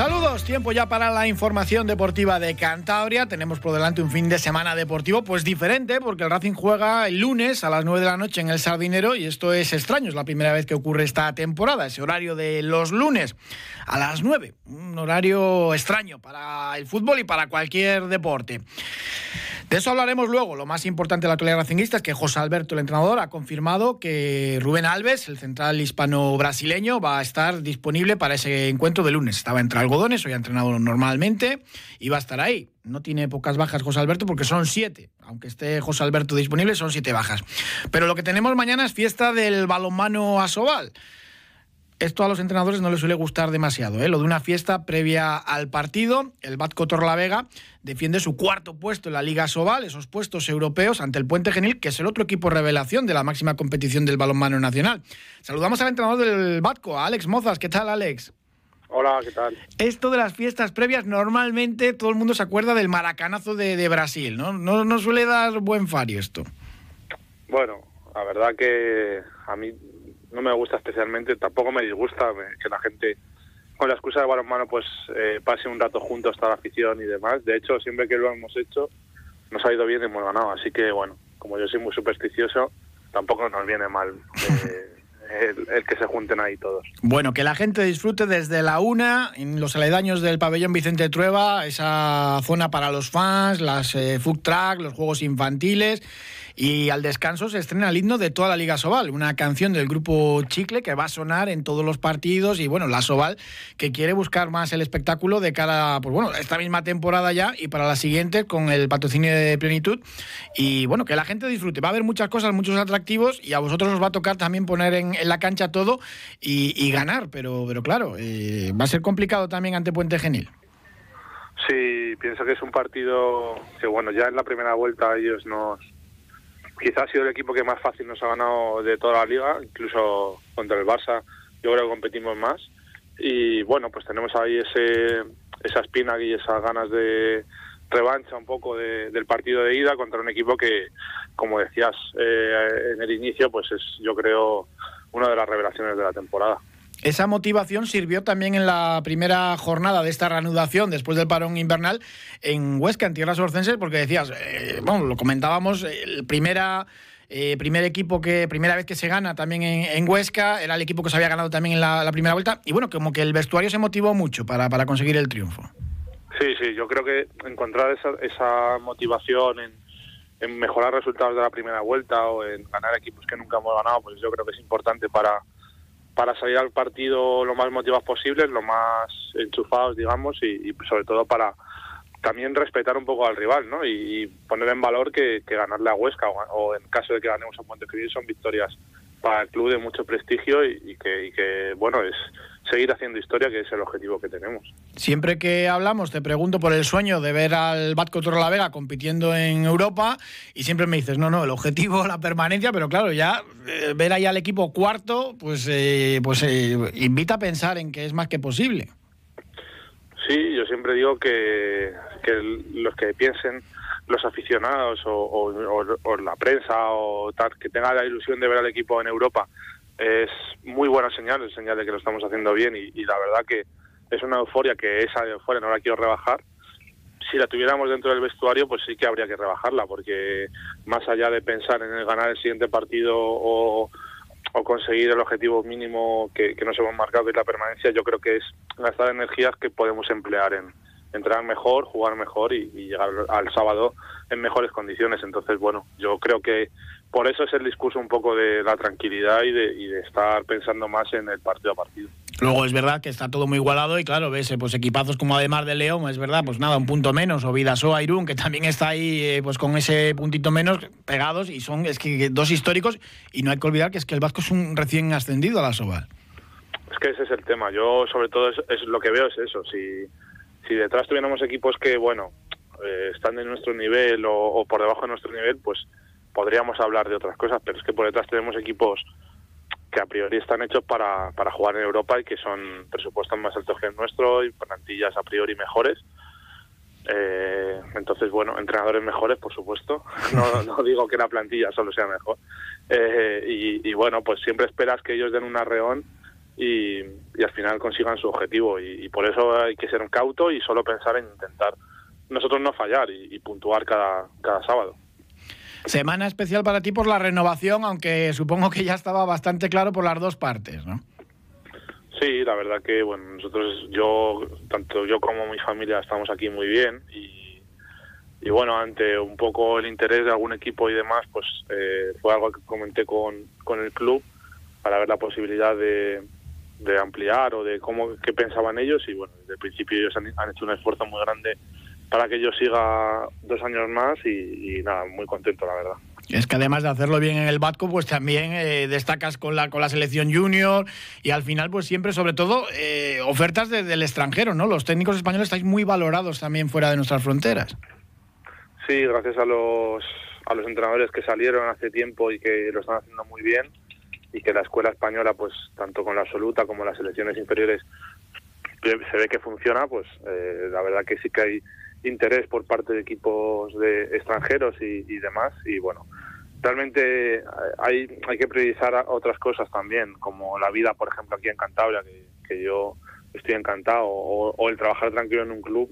Saludos, tiempo ya para la información deportiva de Cantabria. Tenemos por delante un fin de semana deportivo pues diferente porque el Racing juega el lunes a las 9 de la noche en el Sardinero y esto es extraño, es la primera vez que ocurre esta temporada, ese horario de los lunes a las 9, un horario extraño para el fútbol y para cualquier deporte. De eso hablaremos luego. Lo más importante de la actualidad racinguista es que José Alberto, el entrenador, ha confirmado que Rubén Alves, el central hispano-brasileño, va a estar disponible para ese encuentro de lunes. Estaba entre algodones, hoy ha entrenado normalmente y va a estar ahí. No tiene pocas bajas José Alberto porque son siete. Aunque esté José Alberto disponible, son siete bajas. Pero lo que tenemos mañana es fiesta del balonmano Asobal esto a los entrenadores no les suele gustar demasiado. ¿eh? Lo de una fiesta previa al partido, el Batco Torlavega defiende su cuarto puesto en la Liga Sobal, esos puestos europeos ante el Puente Genil, que es el otro equipo revelación de la máxima competición del balonmano nacional. Saludamos al entrenador del Batco, a Alex Mozas. ¿Qué tal, Alex? Hola, ¿qué tal? Esto de las fiestas previas, normalmente todo el mundo se acuerda del maracanazo de, Brasil, ¿no? ¿no? No suele dar buen fario esto. Bueno, la verdad que a mí no me gusta especialmente, tampoco me disgusta que la gente con la excusa de balonmano pues eh, pase un rato juntos hasta la afición y demás. De hecho, siempre que lo hemos hecho nos ha ido bien y hemos ganado. Así que bueno, como yo soy muy supersticioso, tampoco nos viene mal. Eh, el, que se junten ahí todos. Bueno, que la gente disfrute desde la una en los aledaños del pabellón Vicente Trueba, esa zona para los fans, las eh, food track, los juegos infantiles y al descanso se estrena el himno de toda la Liga Sobal, una canción del grupo Chicle que va a sonar en todos los partidos y bueno, la Sobal que quiere buscar más el espectáculo de cara, pues bueno, esta misma temporada ya y para la siguiente con el patrocinio de plenitud y bueno, que la gente disfrute. Va a haber muchas cosas, muchos atractivos y a vosotros os va a tocar también poner en, la cancha todo y, ganar, pero, pero claro, eh, va a ser complicado también ante Puente Genil. Sí, pienso que es un partido que bueno, ya en la primera vuelta ellos nos quizás ha sido el equipo que más fácil nos ha ganado de toda la liga, incluso contra el Barça yo creo que competimos más y bueno pues tenemos ahí ese esa espina y esas ganas de revancha un poco del partido de ida contra un equipo que como decías eh, en el inicio pues es yo creo una de las revelaciones de la temporada. Esa motivación sirvió también en la primera jornada de esta reanudación después del parón invernal en Huesca, en tierras orcenses, porque decías, eh, bueno, lo comentábamos, el primera, eh, primer equipo que, primera vez que se gana también en, Huesca, era el equipo que se había ganado también en la, primera vuelta, y bueno, como que el vestuario se motivó mucho para, para conseguir el triunfo. Sí, sí, yo creo que encontrar esa, esa motivación en, en mejorar resultados de la primera vuelta o en ganar equipos que nunca hemos ganado, pues yo creo que es importante para para salir al partido lo más motivados posibles, lo más enchufados, digamos, y, sobre todo para también respetar un poco al rival, ¿no? Y, poner en valor que, ganarle a Huesca o, en caso de que ganemos a Montecristo son victorias para el club de mucho prestigio y, que, bueno, es seguir haciendo historia, que es el objetivo que tenemos. Siempre que hablamos te pregunto por el sueño de ver al Batco la Vega compitiendo en Europa y siempre me dices, no, no, el objetivo, la permanencia, pero claro, ya eh, ver ahí al equipo cuarto, pues, eh, pues eh, invita a pensar en que es más que posible. Sí, yo siempre digo que, que los que piensen los aficionados o, la prensa o tal, que tenga la ilusión de ver al equipo en Europa, es muy buena señal, es señal de que lo estamos haciendo bien y, la verdad que es una euforia que esa euforia no la quiero rebajar. Si la tuviéramos dentro del vestuario, pues sí que habría que rebajarla, porque más allá de pensar en el ganar el siguiente partido o, conseguir el objetivo mínimo que, nos hemos marcado, que es la permanencia, yo creo que es gastar energías que podemos emplear en, entrar mejor, jugar mejor y, llegar al sábado en mejores condiciones. Entonces, bueno, yo creo que por eso es el discurso un poco de la tranquilidad y de, estar pensando más en el partido a partido. Luego es verdad que está todo muy igualado y claro, ves pues equipazos como además de León, es verdad, pues nada, un punto menos, o Vidasoa Irún, que también está ahí eh, pues con ese puntito menos pegados y son es que dos históricos y no hay que olvidar que es que el Vasco es un recién ascendido a la Soval. Es que ese es el tema, yo sobre todo es, es lo que veo es eso, si si detrás tuviéramos equipos que, bueno, eh, están en nuestro nivel o, por debajo de nuestro nivel, pues podríamos hablar de otras cosas, pero es que por detrás tenemos equipos que a priori están hechos para, para jugar en Europa y que son presupuestos más altos que el nuestro y plantillas a priori mejores. Eh, entonces, bueno, entrenadores mejores, por supuesto. No, digo que la plantilla solo sea mejor. Eh, y, bueno, pues siempre esperas que ellos den un arreón y, al final consigan su objetivo. Y, por eso hay que ser un cauto y solo pensar en intentar nosotros no fallar y, puntuar cada, cada sábado. Semana especial para ti por la renovación, aunque supongo que ya estaba bastante claro por las dos partes, ¿no? Sí, la verdad que bueno, nosotros, yo, tanto yo como mi familia estamos aquí muy bien y, y bueno, ante un poco el interés de algún equipo y demás, pues eh, fue algo que comenté con, con el club para ver la posibilidad de, de ampliar o de cómo qué pensaban ellos y bueno, desde el principio ellos han, hecho un esfuerzo muy grande para que yo siga dos años más y, nada, muy contento la verdad. Es que además de hacerlo bien en el Batco, pues también eh, destacas con la, con la selección junior y al final, pues siempre, sobre todo, eh, ofertas del extranjero, ¿no? Los técnicos españoles estáis muy valorados también fuera de nuestras fronteras. Sí, gracias a los, a los entrenadores que salieron hace tiempo y que lo están haciendo muy bien y que la escuela española, pues tanto con la absoluta como las selecciones inferiores, se ve que funciona, pues eh, la verdad que sí que hay interés por parte de equipos de extranjeros y, demás y bueno realmente hay hay que priorizar otras cosas también como la vida por ejemplo aquí en Cantabria que, yo estoy encantado o, el trabajar tranquilo en un club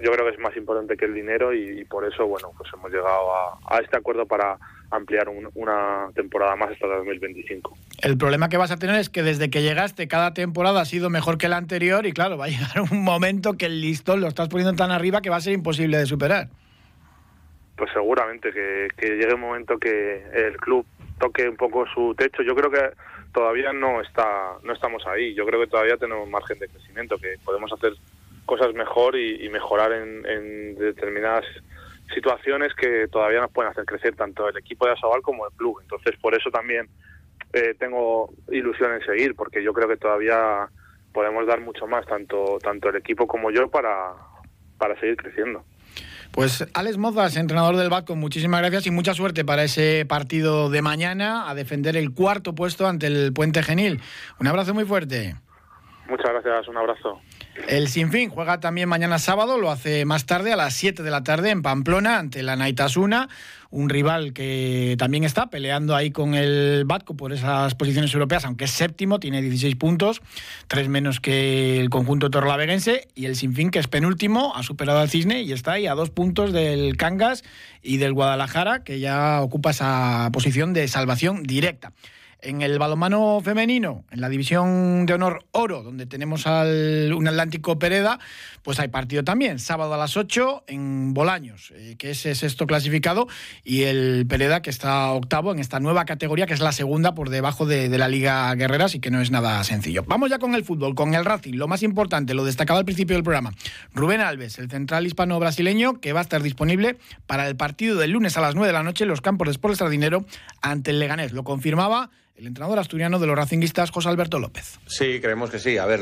yo creo que es más importante que el dinero y, por eso bueno pues hemos llegado a este acuerdo para ampliar una temporada más hasta 2025. El problema que vas a tener es que desde que llegaste cada temporada ha sido mejor que la anterior y claro, va a llegar un momento que el listón lo estás poniendo tan arriba que va a ser imposible de superar. Pues seguramente que, llegue un momento que el club toque un poco su techo. Yo creo que todavía no está no estamos ahí. Yo creo que todavía tenemos margen de crecimiento, que podemos hacer cosas mejor y, mejorar en, en determinadas situaciones que todavía nos pueden hacer crecer tanto el equipo de Asobal como el club. Entonces, por eso también eh, tengo ilusión en seguir, porque yo creo que todavía podemos dar mucho más, tanto, tanto el equipo como yo, para, para seguir creciendo. Pues Alex Mozas, entrenador del Batco, muchísimas gracias y mucha suerte para ese partido de mañana a defender el cuarto puesto ante el Puente Genil. Un abrazo muy fuerte. Muchas gracias, un abrazo. El Sinfín juega también mañana sábado, lo hace más tarde a las 7 de la tarde en Pamplona ante la Naitasuna, un rival que también está peleando ahí con el Batco por esas posiciones europeas, aunque es séptimo, tiene 16 puntos, tres menos que el conjunto torlaveguense y el Sinfín que es penúltimo, ha superado al Cisne y está ahí a dos puntos del Cangas y del Guadalajara, que ya ocupa esa posición de salvación directa. En el balonmano femenino, en la división de honor oro, donde tenemos al un Atlántico Pereda, pues hay partido también, sábado a las 8 en Bolaños, eh, que es sexto clasificado, y el Pereda que está octavo en esta nueva categoría, que es la segunda por debajo de, la Liga Guerreras y que no es nada sencillo. Vamos ya con el fútbol, con el Racing, lo más importante, lo destacado al principio del programa. Rubén Alves, el central hispano-brasileño, que va a estar disponible para el partido del lunes a las 9 de la noche en los campos de Sport Extradinero ante el Leganés. Lo confirmaba el entrenador asturiano de los racinguistas, José Alberto López. Sí, creemos que sí. A ver,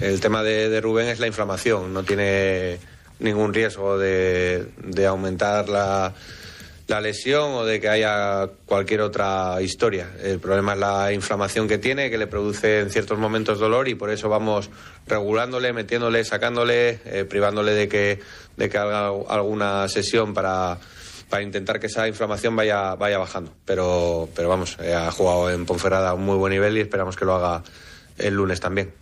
el tema de, Rubén es la inflamación. No tiene ningún riesgo de, aumentar la, lesión o de que haya cualquier otra historia. El problema es la inflamación que tiene, que le produce en ciertos momentos dolor y por eso vamos regulándole, metiéndole, sacándole, eh, privándole de que, de que haga alguna sesión para para intentar que esa inflamación vaya, vaya bajando. Pero, pero vamos, eh, ha jugado en Ponferrada a un muy buen nivel y esperamos que lo haga el lunes también.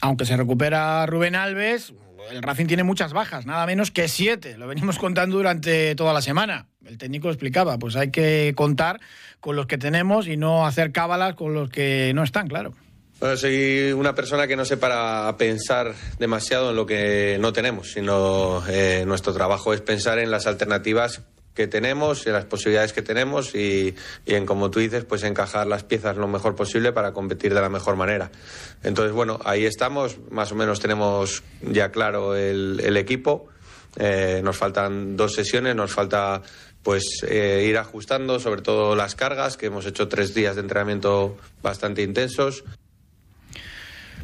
Aunque se recupera Rubén Alves, el Racing tiene muchas bajas, nada menos que siete. Lo venimos contando durante toda la semana. El técnico lo explicaba, pues hay que contar con los que tenemos y no hacer cábalas con los que no están, claro. Bueno, soy una persona que no sé para pensar demasiado en lo que no tenemos, sino eh, nuestro trabajo es pensar en las alternativas que tenemos, y las posibilidades que tenemos y, en, como tú dices, pues encajar las piezas lo mejor posible para competir de la mejor manera. Entonces, bueno, ahí estamos, más o menos tenemos ya claro el, equipo, eh, nos faltan dos sesiones, nos falta pues eh, ir ajustando sobre todo las cargas, que hemos hecho tres días de entrenamiento bastante intensos.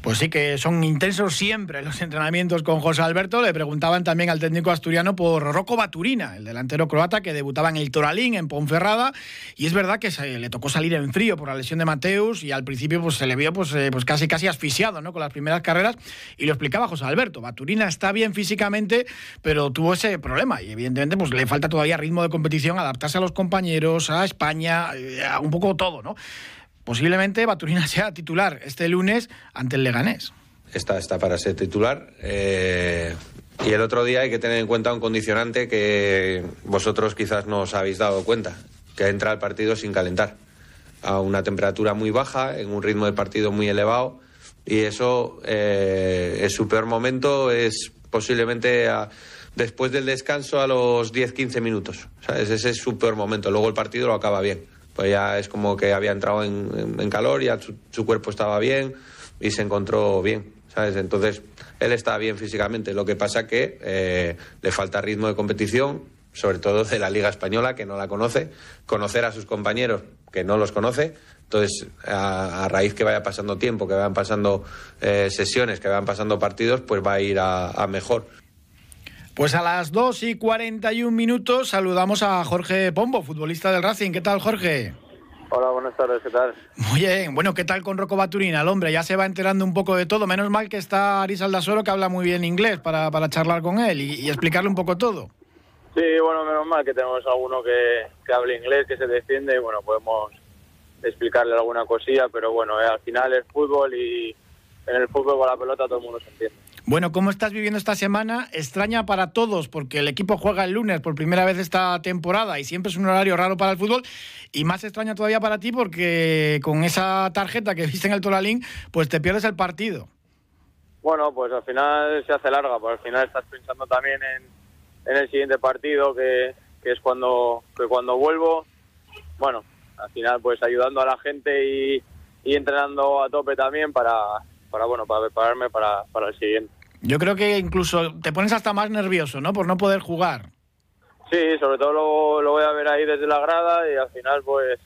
Pues sí, que son intensos siempre los entrenamientos con José Alberto. Le preguntaban también al técnico asturiano por Rocco Baturina, el delantero croata que debutaba en el Toralín, en Ponferrada. Y es verdad que le tocó salir en frío por la lesión de Mateus y al principio pues, se le vio pues, eh, pues casi, casi asfixiado ¿no? con las primeras carreras. Y lo explicaba José Alberto. Baturina está bien físicamente, pero tuvo ese problema. Y evidentemente pues, le falta todavía ritmo de competición, adaptarse a los compañeros, a España, eh, a un poco todo, ¿no? Posiblemente Baturina sea titular este lunes ante el Leganés. Está, está para ser titular. Eh, y el otro día hay que tener en cuenta un condicionante que vosotros quizás no os habéis dado cuenta, que entra al partido sin calentar, a una temperatura muy baja, en un ritmo de partido muy elevado, y eso eh, es su peor momento, es posiblemente después del descanso a los 10-15 minutos. Ese es su peor momento, luego el partido lo acaba bien pues ya es como que había entrado en, calor, ya su, cuerpo estaba bien y se encontró bien, ¿sabes? Entonces, él está bien físicamente, lo que pasa que eh, le falta ritmo de competición, sobre todo de la Liga Española, que no la conoce, conocer a sus compañeros, que no los conoce, entonces, a, raíz que vaya pasando tiempo, que vayan pasando eh, sesiones, que vayan pasando partidos, pues va a ir a mejor. Pues a las 2 y 41 minutos saludamos a Jorge Pombo, futbolista del Racing. ¿Qué tal, Jorge? Hola, buenas tardes, ¿qué tal? Muy bien, bueno, ¿qué tal con Rocco Baturina? El hombre ya se va enterando un poco de todo. Menos mal que está Aris Aldasoro, que habla muy bien inglés, para, para charlar con él y, explicarle un poco todo. Sí, bueno, menos mal que tenemos alguno que, que hable inglés, que se defiende y bueno, podemos explicarle alguna cosilla, pero bueno, eh, al final es fútbol y en el fútbol con la pelota todo el mundo se entiende. Bueno, ¿cómo estás viviendo esta semana? Extraña para todos porque el equipo juega el lunes por primera vez esta temporada y siempre es un horario raro para el fútbol y más extraña todavía para ti porque con esa tarjeta que viste en el Toralín, pues te pierdes el partido. Bueno, pues al final se hace larga, pues al final estás pensando también en, el siguiente partido que, es cuando, que cuando vuelvo. Bueno, al final pues ayudando a la gente y, entrenando a tope también para, para bueno para prepararme para, para el siguiente. Yo creo que incluso te pones hasta más nervioso, ¿no? Por no poder jugar. Sí, sobre todo lo, lo voy a ver ahí desde la grada y al final, pues,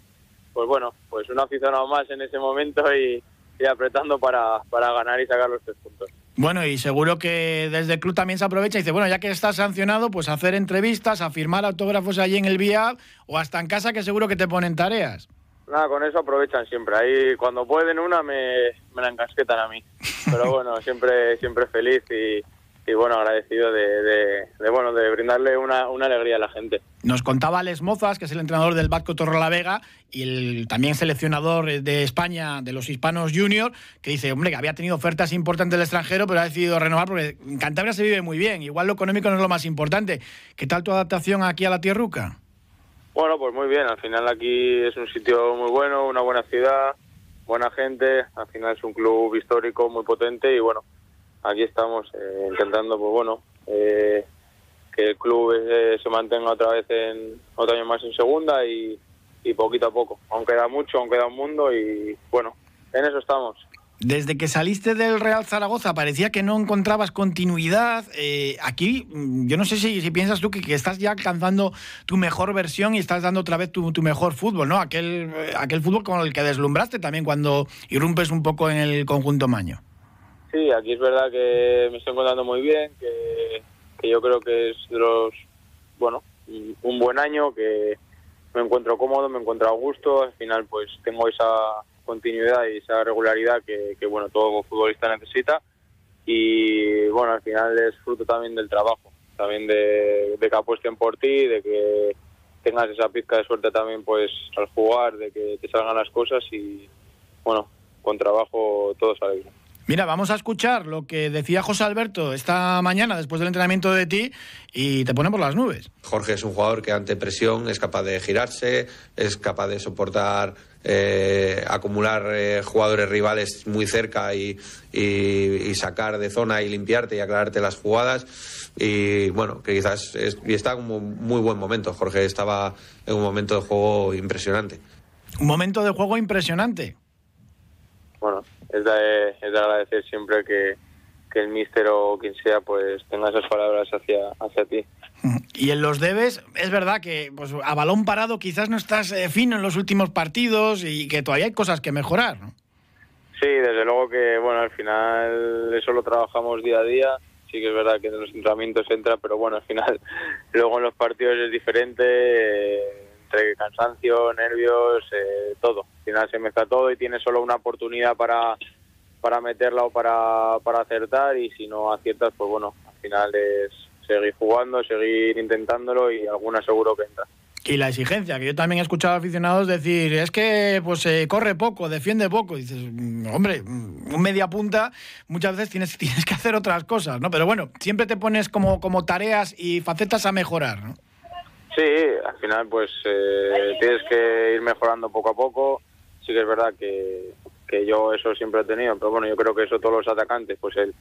pues bueno, pues un aficionado más en ese momento y, apretando para, para ganar y sacar los tres puntos. Bueno, y seguro que desde el club también se aprovecha y dice, bueno, ya que estás sancionado, pues hacer entrevistas, a firmar autógrafos allí en el vía o hasta en casa que seguro que te ponen tareas. Nada, con eso aprovechan siempre. Ahí cuando pueden una me, me la encasquetan a mí. Pero bueno, siempre siempre feliz y, y bueno, agradecido de, de, bueno, de brindarle una, una, alegría a la gente. Nos contaba Alex Mozas, que es el entrenador del Vasco Vega y el también seleccionador de España de los hispanos junior, que dice, hombre, que había tenido ofertas importantes del extranjero, pero ha decidido renovar porque en Cantabria se vive muy bien. Igual lo económico no es lo más importante. ¿Qué tal tu adaptación aquí a la tierruca? Bueno, pues muy bien. Al final aquí es un sitio muy bueno, una buena ciudad, buena gente. Al final es un club histórico muy potente y bueno, aquí estamos eh, intentando, pues bueno, eh, que el club eh, se mantenga otra vez en otro año más en segunda y, y poquito a poco. Aún queda mucho, aún queda un mundo y bueno, en eso estamos. Desde que saliste del Real Zaragoza parecía que no encontrabas continuidad. Eh, aquí, mm, yo no sé si, piensas tú que, estás ya alcanzando tu mejor versión y estás dando otra vez tu, mejor fútbol, ¿no? Aquel, eh, aquel fútbol con el que deslumbraste también cuando irrumpes un poco en el conjunto maño. Sí, aquí es verdad que me estoy encontrando muy bien, que, que yo creo que es de los, bueno, un buen año, que me encuentro cómodo, me encuentro a gusto, al final pues tengo esa continuidad y esa regularidad que, bueno todo futbolista necesita y bueno al final es fruto también del trabajo también de, que apuesten por ti de que tengas esa pizca de suerte también pues al jugar de que te salgan las cosas y bueno con trabajo todo sale bien Mira, vamos a escuchar lo que decía José Alberto esta mañana después del entrenamiento de ti y te ponemos las nubes. Jorge es un jugador que ante presión es capaz de girarse, es capaz de soportar, eh, acumular eh, jugadores rivales muy cerca y, sacar de zona y limpiarte y aclararte las jugadas. Y bueno, que quizás y está en un muy buen momento. Jorge estaba en un momento de juego impresionante. Un momento de juego impresionante. Bueno, es de, agradecer siempre que, el míster o quien sea pues tenga esas palabras hacia, hacia ti. Y en los debes, es verdad que pues, a balón parado quizás no estás eh, fino en los últimos partidos y que todavía hay cosas que mejorar, ¿no? Sí, desde luego que, bueno, al final eso lo trabajamos día a día. Sí que es verdad que en los entrenamientos entra, pero bueno, al final luego en los partidos es diferente, eh, entre cansancio, nervios, eh, todo. Al final se mezcla todo y tienes solo una oportunidad para, para meterla o para, para acertar y si no aciertas, pues bueno, al final es seguir jugando, seguir intentándolo y alguna seguro que entra. Y la exigencia, que yo también he escuchado a aficionados decir, es que pues eh, corre poco, defiende poco. Y dices, mm, hombre, mm, un media punta, muchas veces tienes, tienes que hacer otras cosas, ¿no? Pero bueno, siempre te pones como, como tareas y facetas a mejorar, ¿no? Sí, al final pues eh, tienes que ir mejorando poco a poco. Sí que es verdad que, que yo eso siempre he tenido, pero bueno, yo creo que eso todos los atacantes, pues el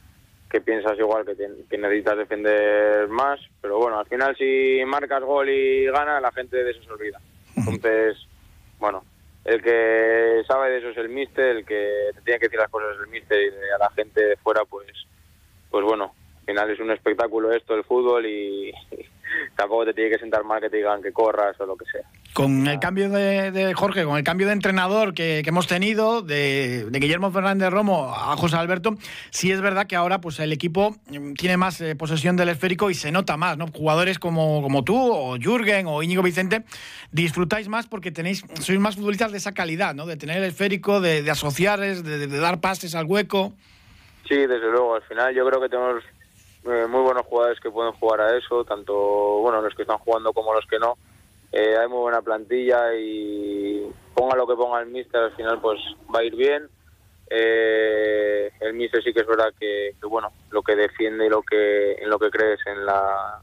que piensas igual que, que, necesitas defender más, pero bueno, al final si marcas gol y gana, la gente de eso se olvida. Entonces, bueno, el que sabe de eso es el míster, el que te tiene que decir las cosas es el míster y a la gente de fuera, pues, pues bueno, al final es un espectáculo esto, el fútbol, y, tampoco te tiene que sentar mal que te digan que corras o lo que sea. Con el cambio de, Jorge, con el cambio de entrenador que, hemos tenido, de, Guillermo Fernández Romo a José Alberto, sí es verdad que ahora pues el equipo mm, tiene más eh, posesión del esférico y se nota más, ¿no? Jugadores como, como tú, o Jürgen, o Íñigo Vicente, disfrutáis más porque tenéis, sois más futbolistas de esa calidad, ¿no? De tener el esférico, de, asociar, de, de dar pases al hueco. Sí, desde luego. Al final yo creo que tenemos eh, muy buenos jugadores que pueden jugar a eso, tanto bueno los que están jugando como los que no. Eh, hay muy buena plantilla y ponga lo que ponga el míster, al final pues va a ir bien. Eh, el míster sí que es verdad que, bueno lo que defiende y lo que en lo que crees en la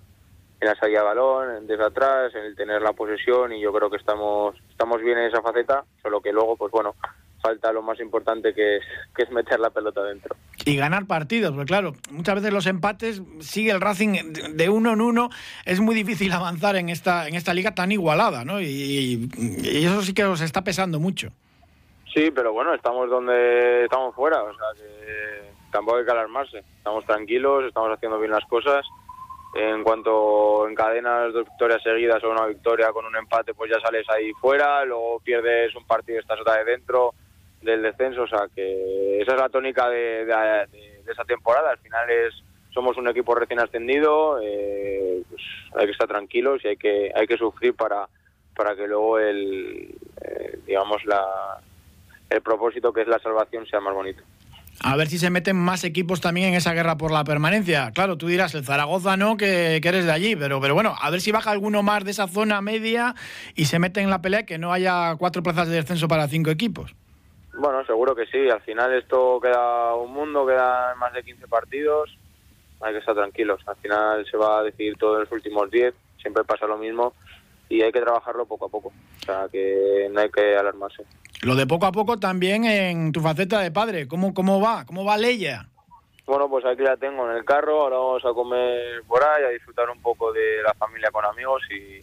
en la salida de balón, desde atrás, en el tener la posesión y yo creo que estamos estamos bien en esa faceta, solo que luego pues bueno falta lo más importante que es, que es meter la pelota dentro. Y ganar partidos, porque claro, muchas veces los empates sigue el Racing de uno en uno, es muy difícil avanzar en esta, en esta liga tan igualada, ¿no? Y, eso sí que os está pesando mucho. Sí, pero bueno, estamos donde estamos fuera, o sea que tampoco hay que alarmarse, estamos tranquilos, estamos haciendo bien las cosas. En cuanto encadenas dos victorias seguidas o una victoria con un empate, pues ya sales ahí fuera, luego pierdes un partido y estás otra de dentro del descenso, o sea que esa es la tónica de, esa temporada. Al final es somos un equipo recién ascendido, eh, pues hay que estar tranquilos y hay que hay que sufrir para para que luego el eh, digamos la el propósito que es la salvación sea más bonito. A ver si se meten más equipos también en esa guerra por la permanencia. Claro, tú dirás el Zaragoza no, que, que, eres de allí, pero, pero bueno, a ver si baja alguno más de esa zona media y se mete en la pelea, que no haya cuatro plazas de descenso para cinco equipos. Bueno, seguro que sí. Al final esto queda un mundo, quedan más de 15 partidos. Hay que estar tranquilos. Al final se va a decidir todo en los últimos 10. Siempre pasa lo mismo y hay que trabajarlo poco a poco. O sea, que no hay que alarmarse. Lo de poco a poco también en tu faceta de padre. ¿Cómo, cómo va? ¿Cómo va Leia? Bueno, pues aquí la tengo en el carro. Ahora vamos a comer por ahí, a disfrutar un poco de la familia con amigos y,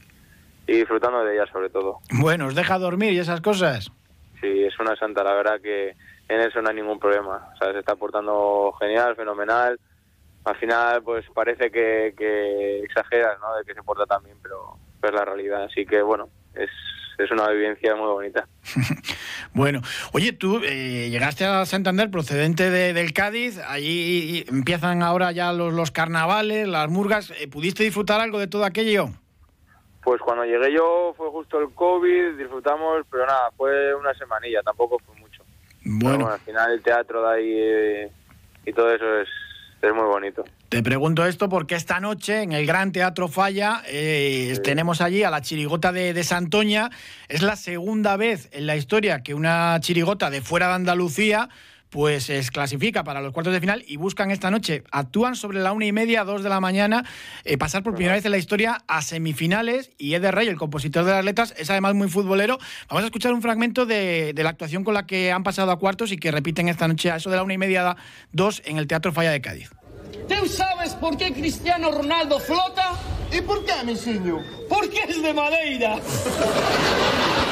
y disfrutando de ella sobre todo. Bueno, ¿os deja dormir y esas cosas? Sí, es una santa, la verdad que en eso no hay ningún problema. O sea, se está portando genial, fenomenal. Al final, pues parece que, que exageras, ¿no? De que se porta tan bien, pero es la realidad. Así que, bueno, es, es una vivencia muy bonita. bueno, oye, tú eh, llegaste a Santander procedente de, del Cádiz, allí empiezan ahora ya los, carnavales, las murgas, eh, ¿pudiste disfrutar algo de todo aquello? Pues cuando llegué yo fue justo el COVID, disfrutamos, pero nada, fue una semanilla, tampoco fue mucho. Bueno, al final el teatro de ahí eh, y todo eso es, es muy bonito. Te pregunto esto porque esta noche en el Gran Teatro Falla eh, tenemos allí a la chirigota de, de, Santoña. Es la segunda vez en la historia que una chirigota de fuera de Andalucía pues se clasifica para los cuartos de final y buscan esta noche, actúan sobre la una y media, dos de la mañana, eh, pasar por primera vez en la historia a semifinales y Eder Rey, el compositor de las letras, es además muy futbolero. Vamos a escuchar un fragmento de, la actuación con la que han pasado a cuartos y que repiten esta noche a eso de la una y media, dos en el Teatro Falla de Cádiz. ¿Tú sabes por qué Cristiano Ronaldo flota? ¿Y por qué, mi señor? Porque es de Madeira.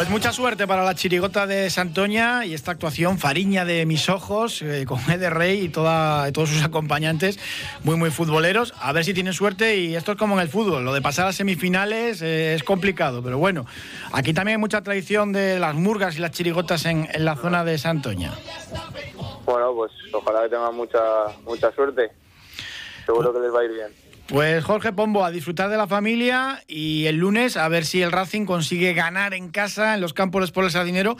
Pues mucha suerte para la chirigota de Santoña y esta actuación Fariña de mis ojos eh, con Ede Rey y, toda, todos sus acompañantes muy muy futboleros. A ver si tienen suerte y esto es como en el fútbol, lo de pasar a semifinales eh, es complicado, pero bueno, aquí también hay mucha tradición de las murgas y las chirigotas en, en la zona de Santoña. Bueno, pues ojalá que tengan mucha mucha suerte. Seguro que les va a ir bien. Pues Jorge Pombo, a disfrutar de la familia y el lunes a ver si el Racing consigue ganar en casa, en los campos por el Sardinero,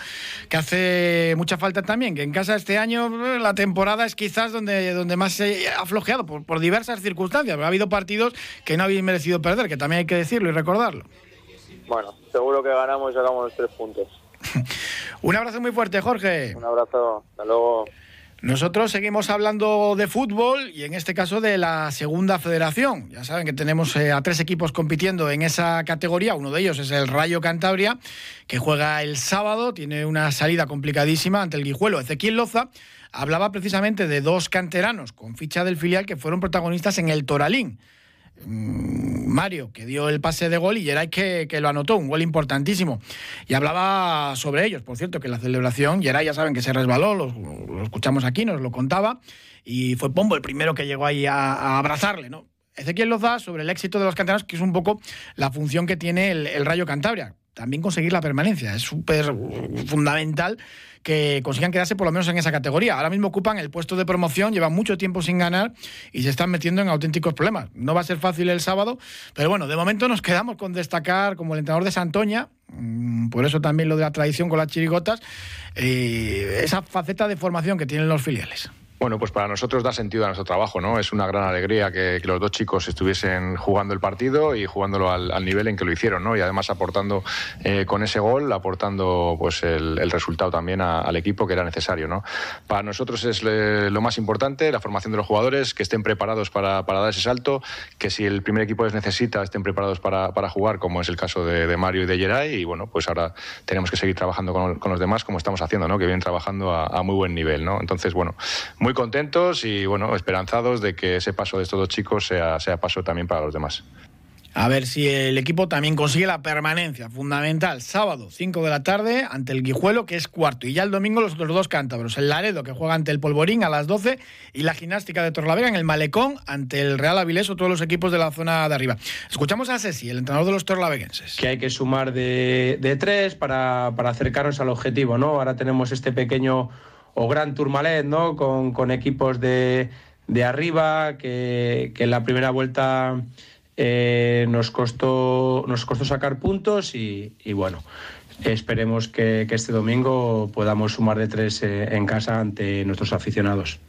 que hace mucha falta también, que en casa este año eh, la temporada es quizás donde, donde más se ha flojeado por, por diversas circunstancias, pero ha habido partidos que no habéis merecido perder, que también hay que decirlo y recordarlo. Bueno, seguro que ganamos y sacamos los tres puntos. Un abrazo muy fuerte, Jorge. Un abrazo, hasta luego. Nosotros seguimos hablando de fútbol y en este caso de la segunda federación. Ya saben que tenemos eh, a tres equipos compitiendo en esa categoría. Uno de ellos es el Rayo Cantabria, que juega el sábado, tiene una salida complicadísima ante el Guijuelo. Ezequiel Loza hablaba precisamente de dos canteranos con ficha del filial que fueron protagonistas en el Toralín. Mario, que dio el pase de gol, y Geray que, que, lo anotó, un gol importantísimo. Y hablaba sobre ellos, por cierto, que la celebración, Geray ya saben que se resbaló, lo, escuchamos aquí, nos lo contaba, y fue Pombo el primero que llegó ahí a, abrazarle, ¿no? Ezequiel Loza sobre el éxito de los canteranos, que es un poco la función que tiene el Rayo Cantabria. También conseguir la permanencia. Es súper fundamental que consigan quedarse por lo menos en esa categoría. Ahora mismo ocupan el puesto de promoción, llevan mucho tiempo sin ganar y se están metiendo en auténticos problemas. No va a ser fácil el sábado, pero bueno, de momento nos quedamos con destacar como el entrenador de Santoña, mm, por eso también lo de la tradición con las chirigotas, eh, esa faceta de formación que tienen los filiales. Bueno, pues para nosotros da sentido a nuestro trabajo, ¿no? Es una gran alegría que, los dos chicos estuviesen jugando el partido y jugándolo al, al, nivel en que lo hicieron, ¿no? Y además aportando eh, con ese gol, aportando pues el, resultado también a, al equipo que era necesario, ¿no? Para nosotros es le, lo más importante, la formación de los jugadores, que estén preparados para, para, dar ese salto, que si el primer equipo les necesita, estén preparados para, para jugar, como es el caso de, Mario y de Geray, y bueno, pues ahora tenemos que seguir trabajando con, con los demás como estamos haciendo, ¿no? Que vienen trabajando a, a muy buen nivel, ¿no? Entonces, bueno, muy muy contentos y bueno, esperanzados de que ese paso de estos dos chicos sea, sea paso también para los demás. A ver si el equipo también consigue la permanencia, fundamental. Sábado, 5 de la tarde, ante el Guijuelo, que es cuarto. Y ya el domingo los otros dos cántabros. El Laredo, que juega ante el Polvorín a las 12. Y la gimnástica de Torlavega en el Malecón, ante el Real Avilés o todos los equipos de la zona de arriba. Escuchamos a Ceci, el entrenador de los torlaveguenses. Que hay que sumar de, de tres para, para acercarnos al objetivo, ¿no? Ahora tenemos este pequeño o Gran Tourmalet, ¿no? Con, con equipos de, de arriba, que, que, en la primera vuelta eh, nos, costó, nos costó sacar puntos y, y bueno, esperemos que, que, este domingo podamos sumar de tres eh, en casa ante nuestros aficionados.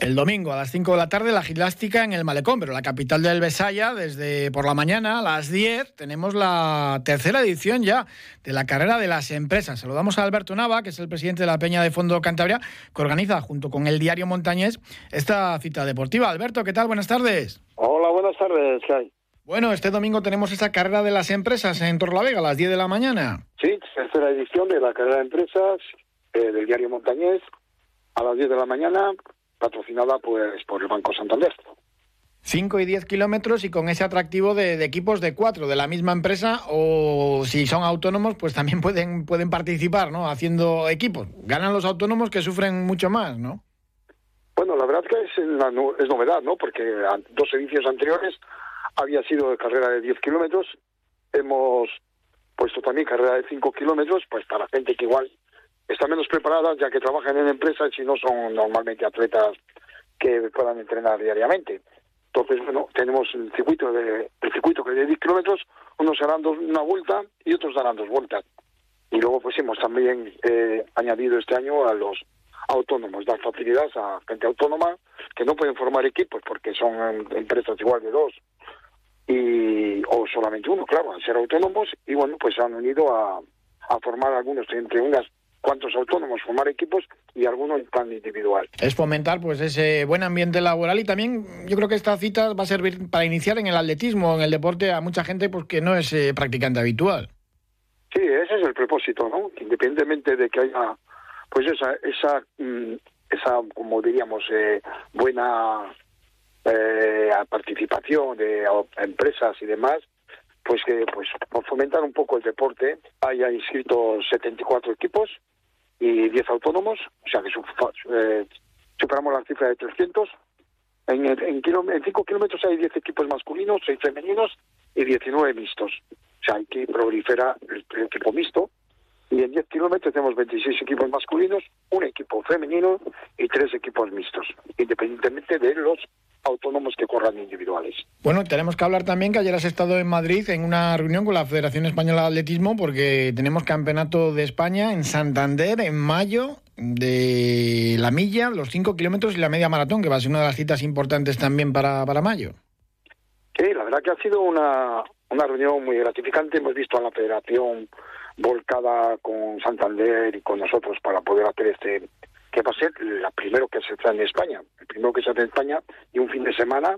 El domingo a las 5 de la tarde la gimnástica en el Malecón, pero la capital del Besaya, desde por la mañana a las 10, tenemos la tercera edición ya de la carrera de las empresas. Saludamos a Alberto Nava, que es el presidente de la Peña de Fondo Cantabria, que organiza junto con el diario Montañés esta cita deportiva. Alberto, ¿qué tal? Buenas tardes. Hola, buenas tardes, ¿qué hay? Bueno, este domingo tenemos esa carrera de las empresas en Torlavega a las 10 de la mañana. Sí, tercera edición de la carrera de empresas eh, del diario Montañés a las 10 de la mañana patrocinada pues por el Banco Santander. 5 y 10 kilómetros y con ese atractivo de, de, equipos de cuatro de la misma empresa o si son autónomos pues también pueden, pueden participar ¿no? haciendo equipos. Ganan los autónomos que sufren mucho más, ¿no? Bueno, la verdad que es, la, es novedad, ¿no? Porque dos ediciones anteriores había sido de carrera de 10 kilómetros, hemos puesto también carrera de 5 kilómetros, pues para gente que igual están menos preparadas ya que trabajan en empresas y no son normalmente atletas que puedan entrenar diariamente. Entonces, bueno, tenemos el circuito de el circuito que de 10 kilómetros, unos harán dos, una vuelta y otros darán dos vueltas. Y luego pues hemos también eh, añadido este año a los autónomos, dar facilidades a gente autónoma que no pueden formar equipos porque son empresas igual de dos y o solamente uno, claro, al ser autónomos y bueno, pues se han unido a, a formar algunos entre unas cuantos autónomos, formar equipos y algunos en plan individual. Es fomentar pues ese buen ambiente laboral y también yo creo que esta cita va a servir para iniciar en el atletismo, en el deporte a mucha gente pues que no es eh, practicante habitual. Sí, ese es el propósito, ¿no? Independientemente de que haya pues esa esa mm, esa como diríamos eh, buena eh, participación de empresas y demás, pues que pues fomentar un poco el deporte haya inscritos 74 equipos y 10 autónomos, o sea que eh, superamos la cifra de 300. En, en, en 5 kilómetros hay 10 equipos masculinos, 6 femeninos y 19 mixtos. O sea, que prolifera el, el equipo mixto. Y en 10 kilómetros tenemos 26 equipos masculinos, un equipo femenino y tres equipos mixtos, independientemente de los autónomos que corran individuales. Bueno, tenemos que hablar también que ayer has estado en Madrid en una reunión con la Federación Española de Atletismo porque tenemos campeonato de España en Santander en mayo de la milla, los 5 kilómetros y la media maratón, que va a ser una de las citas importantes también para, para mayo. Sí, la verdad que ha sido una, una reunión muy gratificante. Hemos visto a la Federación volcada con Santander y con nosotros para poder hacer este que va a ser la primero que se hace en España, el primero que se hace en España y un fin de semana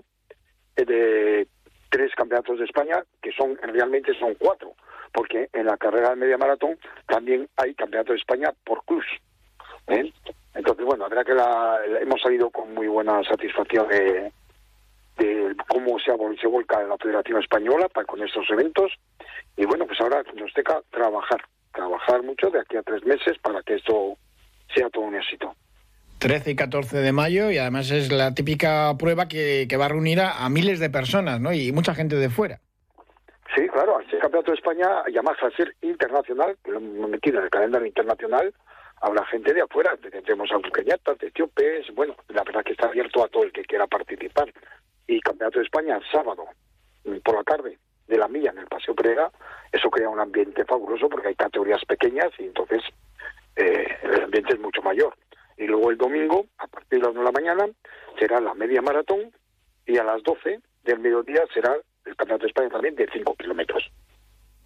de tres campeonatos de España que son realmente son cuatro, porque en la carrera de media maratón también hay campeonato de España por cruz. ¿eh? Entonces, bueno, la verdad que la, hemos salido con muy buena satisfacción de, de cómo se, se volca la Federación Española para, con estos eventos. Y bueno, pues ahora nos toca trabajar, trabajar mucho de aquí a tres meses para que esto sea todo un éxito. 13 y 14 de mayo y además es la típica prueba que, que va a reunir a, miles de personas ¿no? y mucha gente de fuera. Sí, claro, este campeonato de España, además al ser internacional, lo hemos metido en el calendario internacional, habrá gente de afuera, tendremos a buqueñatas, de etíopes, bueno, la verdad que está abierto a todo el que quiera participar. Y campeonato de España sábado, por la tarde, de la milla en el Paseo Pereira, eso crea un ambiente fabuloso porque hay categorías pequeñas y entonces eh, el ambiente es mucho mayor. Y luego el domingo, a partir de las 9 de la mañana, será la media maratón y a las 12 del mediodía será el Campeonato de España también de 5 kilómetros.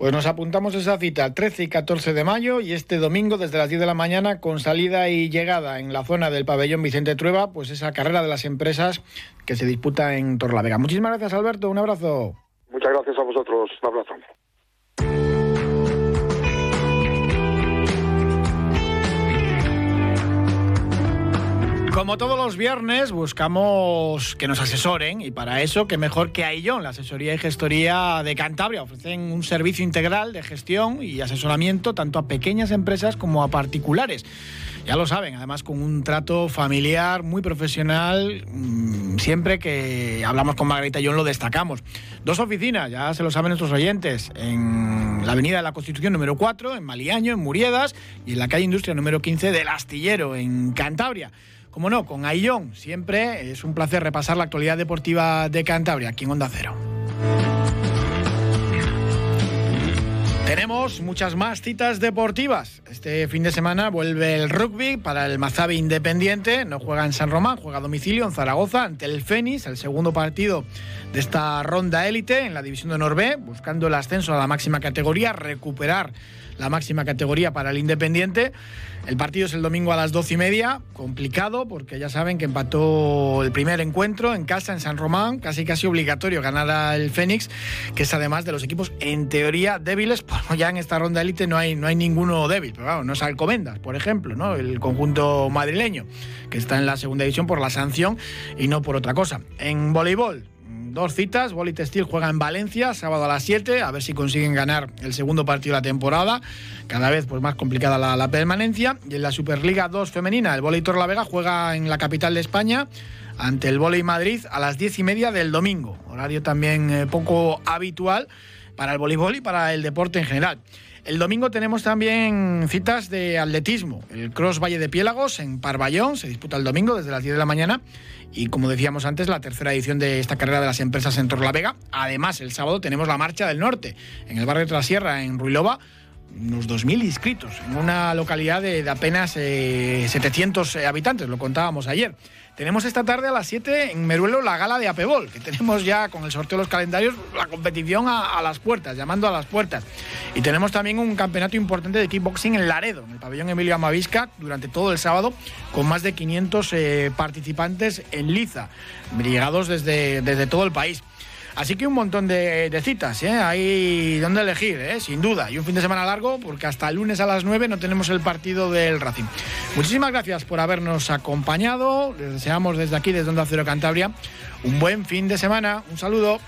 Pues nos apuntamos esa cita el 13 y 14 de mayo y este domingo desde las 10 de la mañana con salida y llegada en la zona del pabellón Vicente Trueba, pues esa carrera de las empresas que se disputa en Torlavega. Muchísimas gracias Alberto, un abrazo. Muchas gracias a vosotros, un abrazo. Como todos los viernes, buscamos que nos asesoren y para eso, que mejor que Aillón, la asesoría y gestoría de Cantabria. Ofrecen un servicio integral de gestión y asesoramiento tanto a pequeñas empresas como a particulares. Ya lo saben, además con un trato familiar muy profesional. Mm, siempre que hablamos con Margarita Aillón lo destacamos. Dos oficinas, ya se lo saben nuestros oyentes, en la Avenida de la Constitución número 4, en Maliaño, en Muriedas, y en la calle Industria número 15 del Astillero, en Cantabria. Como no, con Aillón siempre es un placer repasar la actualidad deportiva de Cantabria aquí en Onda Cero. Tenemos muchas más citas deportivas. Este fin de semana vuelve el rugby para el Mazabi Independiente. No juega en San Román, juega a domicilio en Zaragoza ante el Fénix, el segundo partido de esta ronda élite en la división de Norbe, buscando el ascenso a la máxima categoría, recuperar la máxima categoría para el Independiente. El partido es el domingo a las doce y media, complicado porque ya saben que empató el primer encuentro en casa en San Román, casi casi obligatorio ganar al Fénix, que es además de los equipos en teoría débiles, porque ya en esta ronda élite no hay, no hay ninguno débil, pero claro, no es Alcomendas, por ejemplo, ¿no? el conjunto madrileño, que está en la segunda división por la sanción y no por otra cosa. En voleibol, dos citas. Boli Textil juega en Valencia, sábado a las 7, a ver si consiguen ganar el segundo partido de la temporada. Cada vez pues, más complicada la, permanencia. Y en la Superliga 2 femenina, el Boli Vega juega en la capital de España ante el Boli Madrid a las 10 y media del domingo. Horario también eh, poco habitual para el voleibol y para el deporte en general. El domingo tenemos también citas de atletismo. El Cross Valle de Piélagos en Parvallón se disputa el domingo desde las 10 de la mañana y como decíamos antes, la tercera edición de esta carrera de las empresas en Torlavega. Además, el sábado tenemos la Marcha del Norte en el barrio de Trasierra, en Ruilova, unos 2.000 inscritos en una localidad de, apenas 700 eh, habitantes, lo contábamos ayer. Tenemos esta tarde a las 7 en Meruelo la gala de Apebol, que tenemos ya con el sorteo de los calendarios la competición a, las puertas, llamando a las puertas. Y tenemos también un campeonato importante de kickboxing en Laredo, en el pabellón Emilio Amavisca, durante todo el sábado, con más de 500 eh, participantes en liza, llegados desde, desde todo el país. Así que un montón de, citas, ¿eh? hay donde elegir, ¿eh? sin duda. Y un fin de semana largo, porque hasta el lunes a las 9 no tenemos el partido del Racing. Muchísimas gracias por habernos acompañado. Les deseamos desde aquí, desde Onda Cero Cantabria, un buen fin de semana. Un saludo.